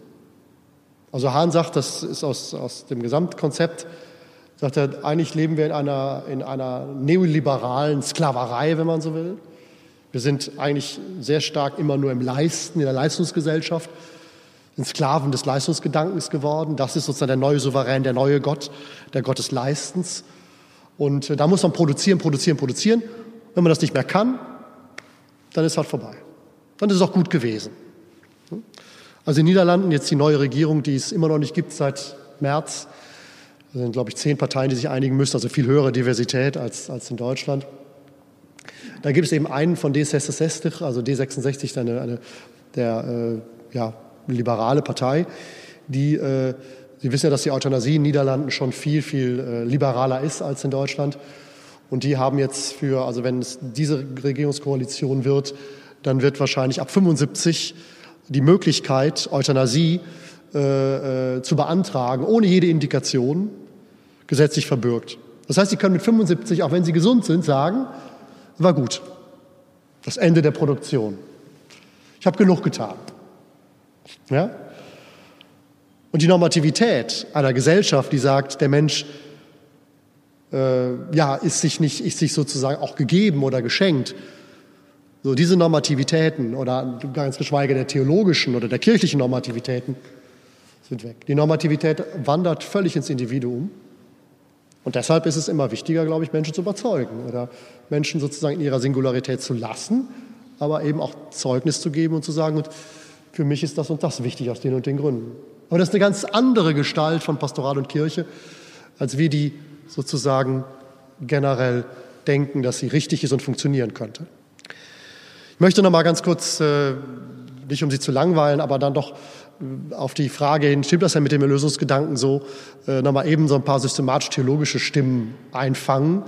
B: Also Hahn sagt, das ist aus, aus dem Gesamtkonzept sagt er, eigentlich leben wir in einer, in einer neoliberalen Sklaverei, wenn man so will. Wir sind eigentlich sehr stark immer nur im Leisten, in der Leistungsgesellschaft, sind Sklaven des Leistungsgedankens geworden. Das ist sozusagen der neue Souverän, der neue Gott, der Gott des Leistens. Und äh, da muss man produzieren, produzieren, produzieren. Wenn man das nicht mehr kann, dann ist halt vorbei. Dann ist es auch gut gewesen. Also in den Niederlanden jetzt die neue Regierung, die es immer noch nicht gibt seit März, es sind, glaube ich, zehn Parteien, die sich einigen müssen, also viel höhere Diversität als, als in Deutschland. Da gibt es eben einen von D66, also D66, eine, eine der äh, ja, liberale Partei, die, äh, Sie wissen ja, dass die Euthanasie in den Niederlanden schon viel, viel äh, liberaler ist als in Deutschland. Und die haben jetzt für, also wenn es diese Regierungskoalition wird, dann wird wahrscheinlich ab 75 die Möglichkeit, Euthanasie äh, äh, zu beantragen, ohne jede Indikation, gesetzlich verbürgt. Das heißt, Sie können mit 75, auch wenn Sie gesund sind, sagen, war gut. Das Ende der Produktion. Ich habe genug getan. Ja? Und die Normativität einer Gesellschaft, die sagt, der Mensch äh, ja, ist sich nicht, ist sich sozusagen auch gegeben oder geschenkt. So diese Normativitäten oder ganz geschweige der theologischen oder der kirchlichen Normativitäten sind weg. Die Normativität wandert völlig ins Individuum. Und deshalb ist es immer wichtiger, glaube ich, Menschen zu überzeugen oder Menschen sozusagen in ihrer Singularität zu lassen, aber eben auch Zeugnis zu geben und zu sagen, und für mich ist das und das wichtig aus den und den Gründen. Aber das ist eine ganz andere Gestalt von Pastoral und Kirche, als wir die sozusagen generell denken, dass sie richtig ist und funktionieren könnte. Ich möchte noch mal ganz kurz, äh, nicht um Sie zu langweilen, aber dann doch äh, auf die Frage hin, stimmt das ja mit dem Erlösungsgedanken so, äh, noch mal eben so ein paar systematisch-theologische Stimmen einfangen,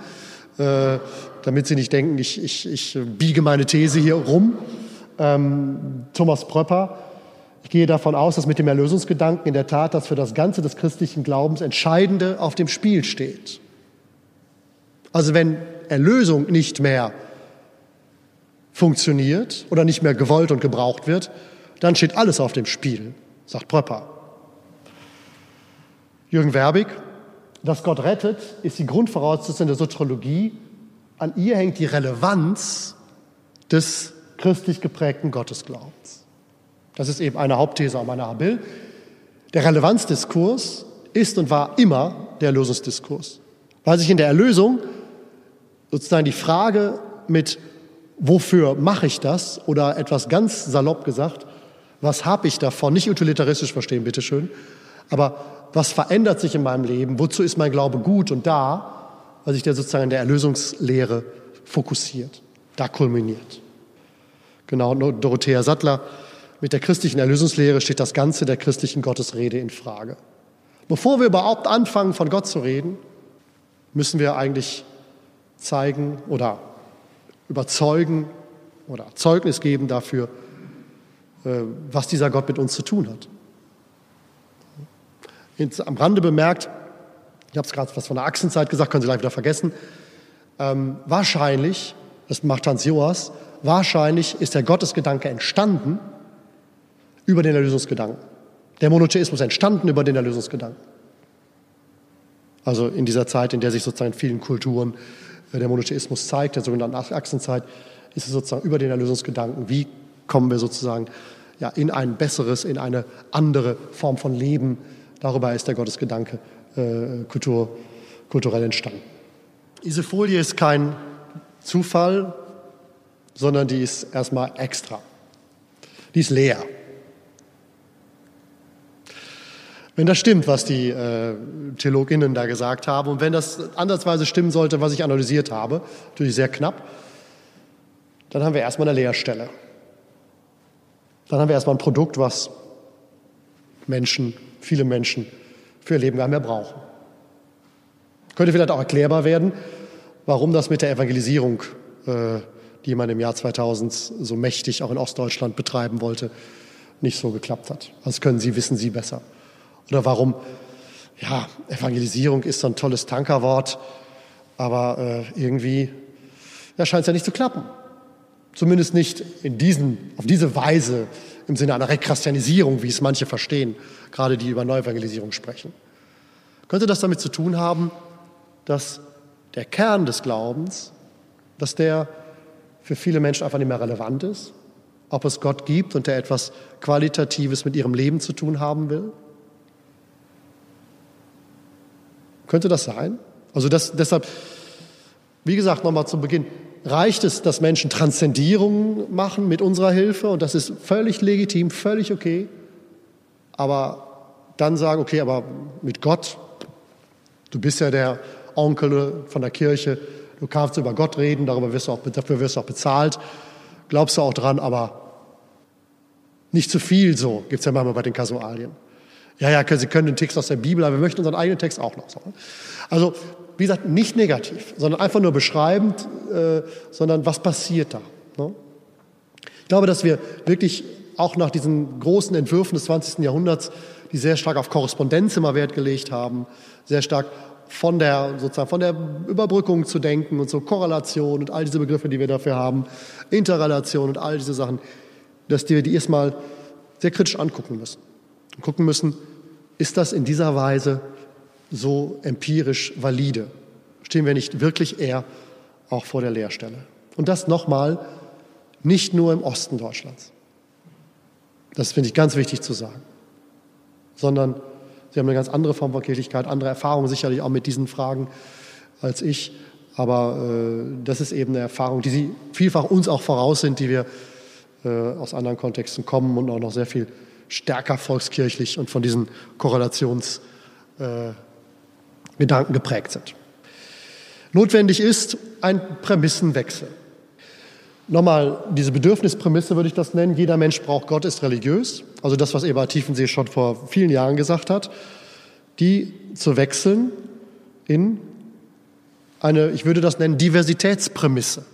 B: damit Sie nicht denken, ich, ich, ich biege meine These hier rum. Ähm, Thomas Pröpper, ich gehe davon aus, dass mit dem Erlösungsgedanken in der Tat das für das Ganze des christlichen Glaubens Entscheidende auf dem Spiel steht. Also wenn Erlösung nicht mehr funktioniert oder nicht mehr gewollt und gebraucht wird, dann steht alles auf dem Spiel, sagt Pröpper. Jürgen Werbig, dass Gott rettet, ist die Grundvoraussetzung der Soziologie. An ihr hängt die Relevanz des christlich geprägten Gottesglaubens. Das ist eben eine Hauptthese meiner Habil. Der Relevanzdiskurs ist und war immer der Erlösungsdiskurs, weil sich in der Erlösung sozusagen die Frage mit, wofür mache ich das? Oder etwas ganz salopp gesagt, was habe ich davon? Nicht utilitaristisch verstehen, bitteschön. Aber was verändert sich in meinem Leben? Wozu ist mein Glaube gut und da? Weil sich der sozusagen in der Erlösungslehre fokussiert, da kulminiert. Genau, Dorothea Sattler, mit der christlichen Erlösungslehre steht das Ganze der christlichen Gottesrede in Frage. Bevor wir überhaupt anfangen, von Gott zu reden, müssen wir eigentlich zeigen oder überzeugen oder Zeugnis geben dafür, äh, was dieser Gott mit uns zu tun hat. Jetzt am Rande bemerkt, ich habe es gerade was von der Achsenzeit gesagt, können Sie gleich wieder vergessen, ähm, wahrscheinlich, das macht Hans Joas, wahrscheinlich ist der Gottesgedanke entstanden über den Erlösungsgedanken. Der Monotheismus entstanden über den Erlösungsgedanken. Also in dieser Zeit, in der sich sozusagen in vielen Kulturen der Monotheismus zeigt, der sogenannten Achsenzeit, ist es sozusagen über den Erlösungsgedanken, wie kommen wir sozusagen ja, in ein besseres, in eine andere Form von Leben. Darüber ist der Gottesgedanke äh, kultur, kulturell entstanden. Diese Folie ist kein Zufall, sondern die ist erstmal extra. Die ist leer. Wenn das stimmt, was die äh, Theologinnen da gesagt haben und wenn das andersweise stimmen sollte, was ich analysiert habe, natürlich sehr knapp, dann haben wir erstmal eine Leerstelle. Dann haben wir erstmal ein Produkt, was Menschen, viele Menschen für ihr Leben gar nicht mehr brauchen. Könnte vielleicht auch erklärbar werden, warum das mit der Evangelisierung, äh, die man im Jahr 2000 so mächtig auch in Ostdeutschland betreiben wollte, nicht so geklappt hat. Das können Sie, wissen Sie besser. Oder warum, ja, Evangelisierung ist so ein tolles Tankerwort, aber äh, irgendwie ja, scheint es ja nicht zu klappen. Zumindest nicht in diesen, auf diese Weise im Sinne einer Rekristyanisierung, wie es manche verstehen, gerade die über Neuevangelisierung sprechen. Könnte das damit zu tun haben, dass der Kern des Glaubens, dass der für viele Menschen einfach nicht mehr relevant ist, ob es Gott gibt und der etwas Qualitatives mit ihrem Leben zu tun haben will? Könnte das sein? Also das, deshalb, wie gesagt, nochmal zum Beginn, reicht es, dass Menschen Transzendierungen machen mit unserer Hilfe und das ist völlig legitim, völlig okay. Aber dann sagen, okay, aber mit Gott, du bist ja der Onkel von der Kirche, du kannst über Gott reden, darüber wirst du auch, dafür wirst du auch bezahlt, glaubst du auch dran, aber nicht zu viel so, gibt es ja manchmal bei den Kasualien. Ja, ja, Sie können den Text aus der Bibel, aber wir möchten unseren eigenen Text auch noch. Also, wie gesagt, nicht negativ, sondern einfach nur beschreibend, äh, sondern was passiert da. Ne? Ich glaube, dass wir wirklich auch nach diesen großen Entwürfen des 20. Jahrhunderts, die sehr stark auf Korrespondenz immer Wert gelegt haben, sehr stark von der, sozusagen von der Überbrückung zu denken und so Korrelation und all diese Begriffe, die wir dafür haben, Interrelation und all diese Sachen, dass wir die erstmal sehr kritisch angucken müssen und gucken müssen, ist das in dieser Weise so empirisch valide? Stehen wir nicht wirklich eher auch vor der Leerstelle? Und das nochmal nicht nur im Osten Deutschlands. Das finde ich ganz wichtig zu sagen. Sondern Sie haben eine ganz andere Form von Kirchlichkeit, andere Erfahrungen sicherlich auch mit diesen Fragen als ich. Aber äh, das ist eben eine Erfahrung, die Sie vielfach uns auch voraus sind, die wir äh, aus anderen Kontexten kommen und auch noch sehr viel stärker volkskirchlich und von diesen Korrelationsgedanken äh, geprägt sind. Notwendig ist ein Prämissenwechsel. Nochmal, diese Bedürfnisprämisse würde ich das nennen. Jeder Mensch braucht Gott, ist religiös. Also das, was Eberhard Tiefensee schon vor vielen Jahren gesagt hat. Die zu wechseln in eine, ich würde das nennen, Diversitätsprämisse.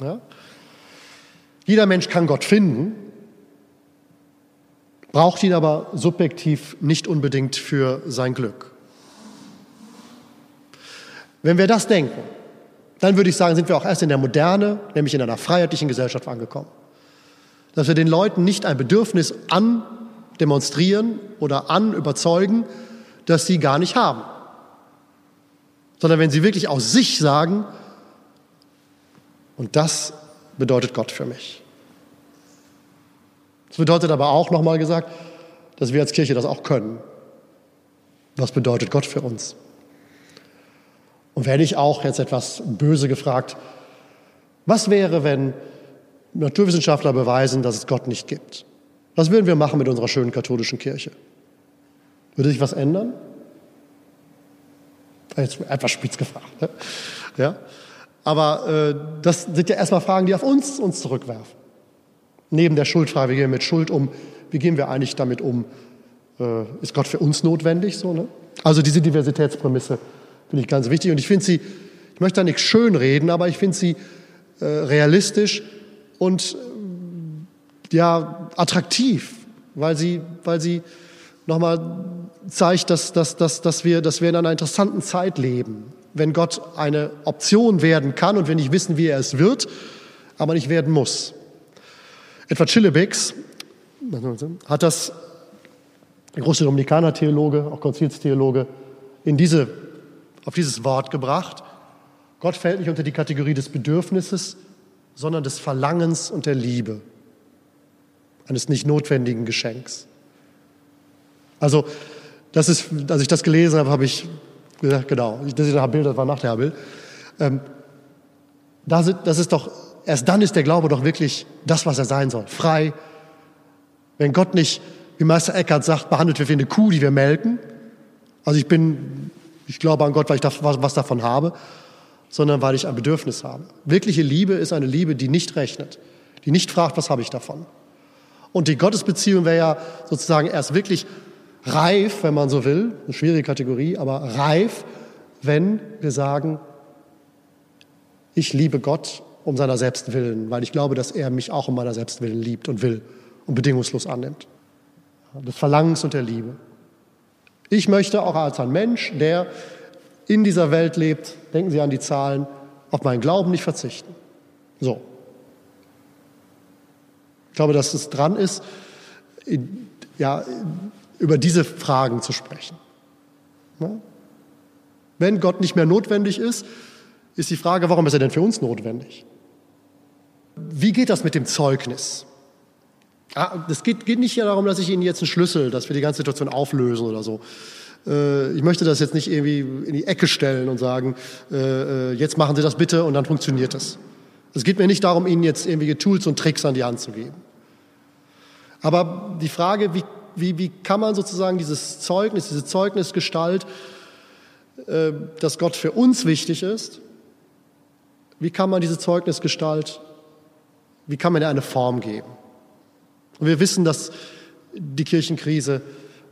B: Ja? Jeder Mensch kann Gott finden, braucht ihn aber subjektiv nicht unbedingt für sein Glück. Wenn wir das denken, dann würde ich sagen, sind wir auch erst in der Moderne, nämlich in einer freiheitlichen Gesellschaft angekommen. Dass wir den Leuten nicht ein Bedürfnis andemonstrieren oder anüberzeugen, das sie gar nicht haben. Sondern wenn sie wirklich aus sich sagen, und das bedeutet Gott für mich. Das bedeutet aber auch, nochmal gesagt, dass wir als Kirche das auch können. Was bedeutet Gott für uns? Und werde ich auch jetzt etwas böse gefragt, was wäre, wenn Naturwissenschaftler beweisen, dass es Gott nicht gibt? Was würden wir machen mit unserer schönen katholischen Kirche? Würde sich was ändern? Jetzt etwas spitz gefragt. Ne? Ja? Aber äh, das sind ja erstmal Fragen, die auf uns uns zurückwerfen. Neben der Schuldfrage, wie gehen wir mit Schuld um? Wie gehen wir eigentlich damit um? Äh, ist Gott für uns notwendig? So, ne? Also diese Diversitätsprämisse Finde ich ganz wichtig. Und ich finde sie, ich möchte da nichts schönreden, aber ich finde sie äh, realistisch und äh, ja, attraktiv, weil sie, weil sie nochmal zeigt, dass, dass, dass, dass, wir, dass wir in einer interessanten Zeit leben. Wenn Gott eine Option werden kann und wir nicht wissen, wie er es wird, aber nicht werden muss. Etwa Chillebecks hat das, der große Dominikaner-Theologe, auch Konzilstheologe, in diese auf dieses Wort gebracht. Gott fällt nicht unter die Kategorie des Bedürfnisses, sondern des Verlangens und der Liebe, eines nicht notwendigen Geschenks. Also, das ist, als ich das gelesen habe, habe ich gesagt, genau, das ist der Bild, das war nach der Bild. Ähm, das, ist doch, erst dann ist der Glaube doch wirklich das, was er sein soll, frei. Wenn Gott nicht, wie Meister Eckhart sagt, behandelt wird wie eine Kuh, die wir melken. Also ich bin ich glaube an Gott, weil ich was davon habe, sondern weil ich ein Bedürfnis habe. Wirkliche Liebe ist eine Liebe, die nicht rechnet, die nicht fragt, was habe ich davon. Und die Gottesbeziehung wäre ja sozusagen erst wirklich reif, wenn man so will, eine schwierige Kategorie, aber reif, wenn wir sagen, ich liebe Gott um seiner selbst willen, weil ich glaube, dass er mich auch um meiner selbst willen liebt und will und bedingungslos annimmt. Des Verlangens und der Liebe. Ich möchte auch als ein Mensch, der in dieser Welt lebt, denken Sie an die Zahlen, auf meinen Glauben nicht verzichten. So. Ich glaube, dass es dran ist, ja, über diese Fragen zu sprechen. Ja? Wenn Gott nicht mehr notwendig ist, ist die Frage, warum ist er denn für uns notwendig? Wie geht das mit dem Zeugnis? Ah, es geht, geht nicht darum, dass ich Ihnen jetzt einen Schlüssel, dass wir die ganze Situation auflösen oder so. Äh, ich möchte das jetzt nicht irgendwie in die Ecke stellen und sagen, äh, äh, jetzt machen Sie das bitte und dann funktioniert es. Es geht mir nicht darum, Ihnen jetzt irgendwelche Tools und Tricks an die Hand zu geben. Aber die Frage, wie, wie, wie kann man sozusagen dieses Zeugnis, diese Zeugnisgestalt, dass Gott für uns wichtig ist, wie kann man diese Zeugnisgestalt, wie kann man ihr eine Form geben? Und wir wissen, dass die Kirchenkrise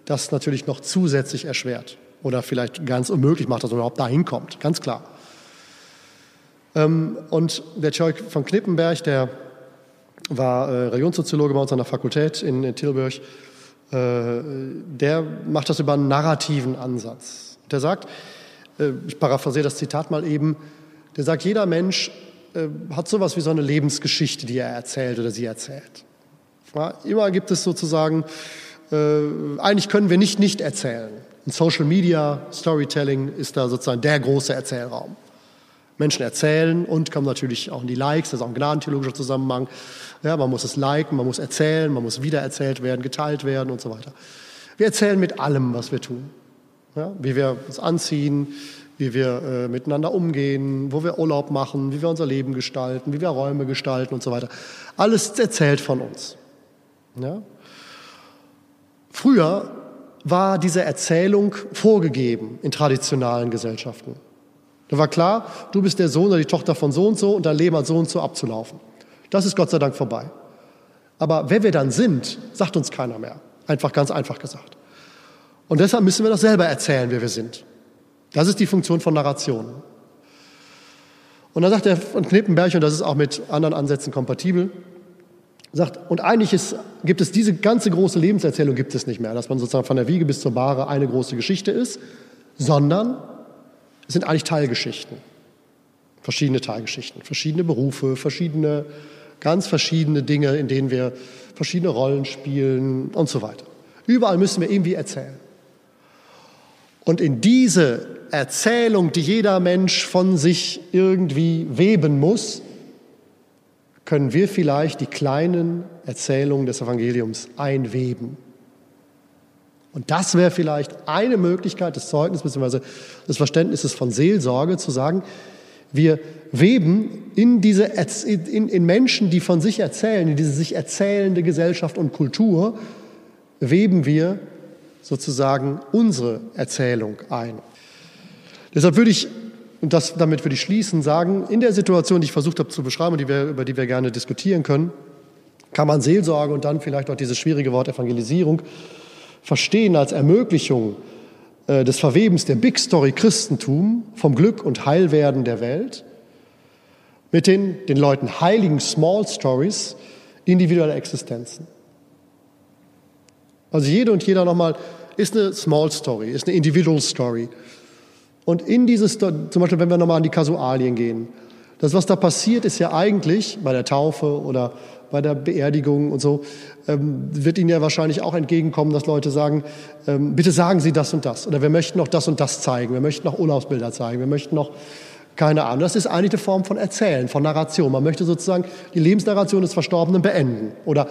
B: das natürlich noch zusätzlich erschwert oder vielleicht ganz unmöglich macht, dass man überhaupt dahin kommt, ganz klar. Ähm, und der Jörg von Knippenberg, der war äh, Religionssoziologe bei uns an der Fakultät in Tilburg, äh, der macht das über einen narrativen Ansatz. Der sagt, äh, ich paraphrasiere das Zitat mal eben, der sagt, jeder Mensch hat sowas wie so eine Lebensgeschichte, die er erzählt oder sie erzählt. Ja, immer gibt es sozusagen, äh, eigentlich können wir nicht nicht erzählen. Und Social Media, Storytelling ist da sozusagen der große Erzählraum. Menschen erzählen und kommen natürlich auch in die Likes, das ist auch ein gnadentheologischer Zusammenhang. Ja, man muss es liken, man muss erzählen, man muss wiedererzählt werden, geteilt werden und so weiter. Wir erzählen mit allem, was wir tun. Ja, wie wir uns anziehen, wie wir äh, miteinander umgehen, wo wir Urlaub machen, wie wir unser Leben gestalten, wie wir Räume gestalten und so weiter. Alles erzählt von uns. Ja? Früher war diese Erzählung vorgegeben in traditionalen Gesellschaften. Da war klar, du bist der Sohn oder die Tochter von so und so und dein Leben hat so und so abzulaufen. Das ist Gott sei Dank vorbei. Aber wer wir dann sind, sagt uns keiner mehr. Einfach ganz einfach gesagt. Und deshalb müssen wir das selber erzählen, wer wir sind. Das ist die Funktion von Narration. Und dann sagt er von Knippenberg, und das ist auch mit anderen Ansätzen kompatibel, sagt, und eigentlich ist, gibt es diese ganze große Lebenserzählung gibt es nicht mehr, dass man sozusagen von der Wiege bis zur Bahre eine große Geschichte ist, sondern es sind eigentlich Teilgeschichten. Verschiedene Teilgeschichten, verschiedene Berufe, verschiedene, ganz verschiedene Dinge, in denen wir verschiedene Rollen spielen und so weiter. Überall müssen wir irgendwie erzählen. Und in diese Erzählung, die jeder Mensch von sich irgendwie weben muss, können wir vielleicht die kleinen Erzählungen des Evangeliums einweben. Und das wäre vielleicht eine Möglichkeit des Zeugnisses bzw. des Verständnisses von Seelsorge, zu sagen, wir weben in, diese, in, in Menschen, die von sich erzählen, in diese sich erzählende Gesellschaft und Kultur, weben wir sozusagen unsere Erzählung ein. Deshalb würde ich, und das, damit würde ich schließen, sagen, in der Situation, die ich versucht habe zu beschreiben, die wir, über die wir gerne diskutieren können, kann man Seelsorge und dann vielleicht auch dieses schwierige Wort Evangelisierung verstehen als Ermöglichung äh, des Verwebens der Big Story Christentum vom Glück und Heilwerden der Welt mit den, den Leuten heiligen Small Stories individueller Existenzen. Also jede und jeder nochmal ist eine Small Story, ist eine Individual Story. Und in dieses, zum Beispiel, wenn wir nochmal an die Kasualien gehen, das, was da passiert, ist ja eigentlich bei der Taufe oder bei der Beerdigung und so, ähm, wird Ihnen ja wahrscheinlich auch entgegenkommen, dass Leute sagen, ähm, bitte sagen Sie das und das. Oder wir möchten noch das und das zeigen. Wir möchten noch Urlaubsbilder zeigen. Wir möchten noch, keine Ahnung. Das ist eigentlich eine Form von Erzählen, von Narration. Man möchte sozusagen die Lebensnarration des Verstorbenen beenden oder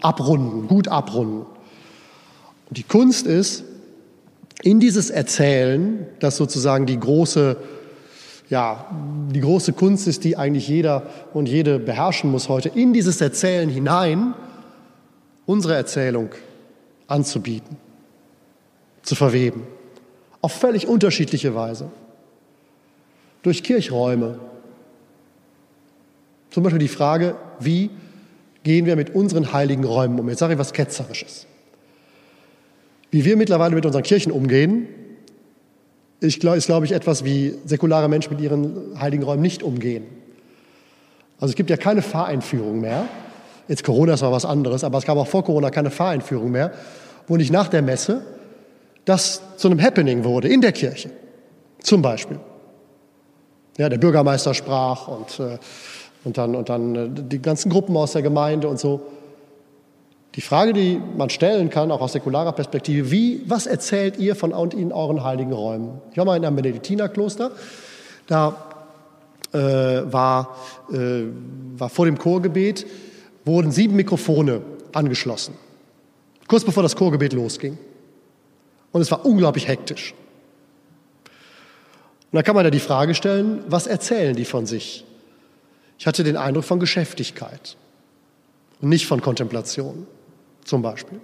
B: abrunden, gut abrunden. Und die Kunst ist, in dieses Erzählen, das sozusagen die große, ja, die große Kunst ist, die eigentlich jeder und jede beherrschen muss heute, in dieses Erzählen hinein unsere Erzählung anzubieten, zu verweben, auf völlig unterschiedliche Weise. Durch Kirchräume. Zum Beispiel die Frage, wie gehen wir mit unseren heiligen Räumen um? Jetzt sage ich was Ketzerisches. Wie wir mittlerweile mit unseren Kirchen umgehen, ist, glaube ich, etwas, wie säkulare Menschen mit ihren heiligen Räumen nicht umgehen. Also es gibt ja keine Fahreinführung mehr. Jetzt Corona ist mal was anderes, aber es gab auch vor Corona keine Fahreinführung mehr, wo nicht nach der Messe das zu einem Happening wurde in der Kirche. Zum Beispiel. Ja, der Bürgermeister sprach und, äh, und dann, und dann äh, die ganzen Gruppen aus der Gemeinde und so. Die Frage, die man stellen kann, auch aus säkularer Perspektive, wie, was erzählt ihr von in euren heiligen Räumen? Ich war mal in einem Benediktinerkloster, da äh, war, äh, war vor dem Chorgebet, wurden sieben Mikrofone angeschlossen, kurz bevor das Chorgebet losging. Und es war unglaublich hektisch. Und da kann man ja die Frage stellen, was erzählen die von sich? Ich hatte den Eindruck von Geschäftigkeit und nicht von Kontemplation zum Beispiel.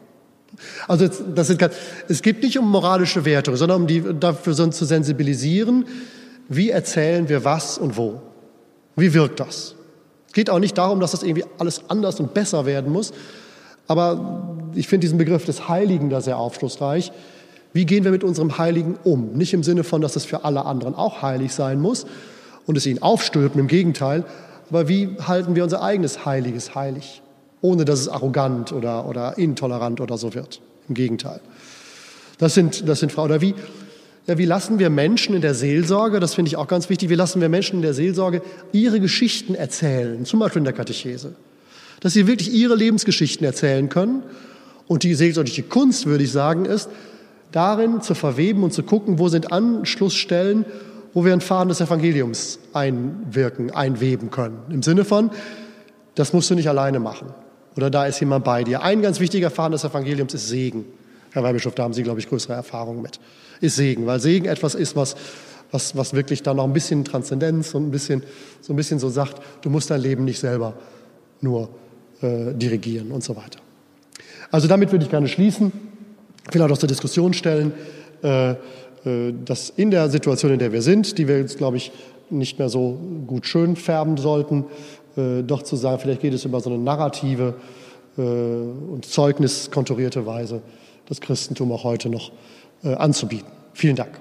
B: Also das sind, es geht nicht um moralische Werte, sondern um die, dafür zu sensibilisieren, wie erzählen wir was und wo. Wie wirkt das? Es geht auch nicht darum, dass das irgendwie alles anders und besser werden muss, aber ich finde diesen Begriff des Heiligen da sehr aufschlussreich. Wie gehen wir mit unserem Heiligen um? Nicht im Sinne von, dass es für alle anderen auch heilig sein muss und es ihnen aufstülpen, im Gegenteil, aber wie halten wir unser eigenes Heiliges heilig? Ohne dass es arrogant oder, oder intolerant oder so wird. Im Gegenteil. Das sind, das sind Frauen. Oder wie, ja, wie lassen wir Menschen in der Seelsorge, das finde ich auch ganz wichtig, wie lassen wir Menschen in der Seelsorge ihre Geschichten erzählen, zum Beispiel in der Katechese. Dass sie wirklich ihre Lebensgeschichten erzählen können. Und die seelsorgliche Kunst, würde ich sagen, ist, darin zu verweben und zu gucken, wo sind Anschlussstellen, wo wir einen Faden des Evangeliums einwirken, einweben können. Im Sinne von, das musst du nicht alleine machen. Oder da ist jemand bei dir. Ein ganz wichtiger Faden des Evangeliums ist Segen. Herr Weihbischof, da haben Sie, glaube ich, größere Erfahrungen mit. Ist Segen, weil Segen etwas ist, was, was, was wirklich dann noch ein bisschen Transzendenz und ein bisschen, so ein bisschen so sagt, du musst dein Leben nicht selber nur äh, dirigieren und so weiter. Also damit würde ich gerne schließen. vielleicht auch zur Diskussion stellen, äh, äh, dass in der Situation, in der wir sind, die wir jetzt, glaube ich, nicht mehr so gut schön färben sollten, äh, doch zu sagen, vielleicht geht es über so eine narrative äh, und zeugniskonturierte Weise, das Christentum auch heute noch äh, anzubieten. Vielen Dank.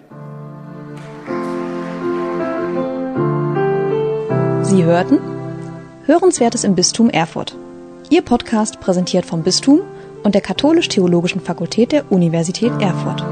A: Sie hörten Hörenswertes im Bistum Erfurt. Ihr Podcast präsentiert vom Bistum und der Katholisch-Theologischen Fakultät der Universität Erfurt.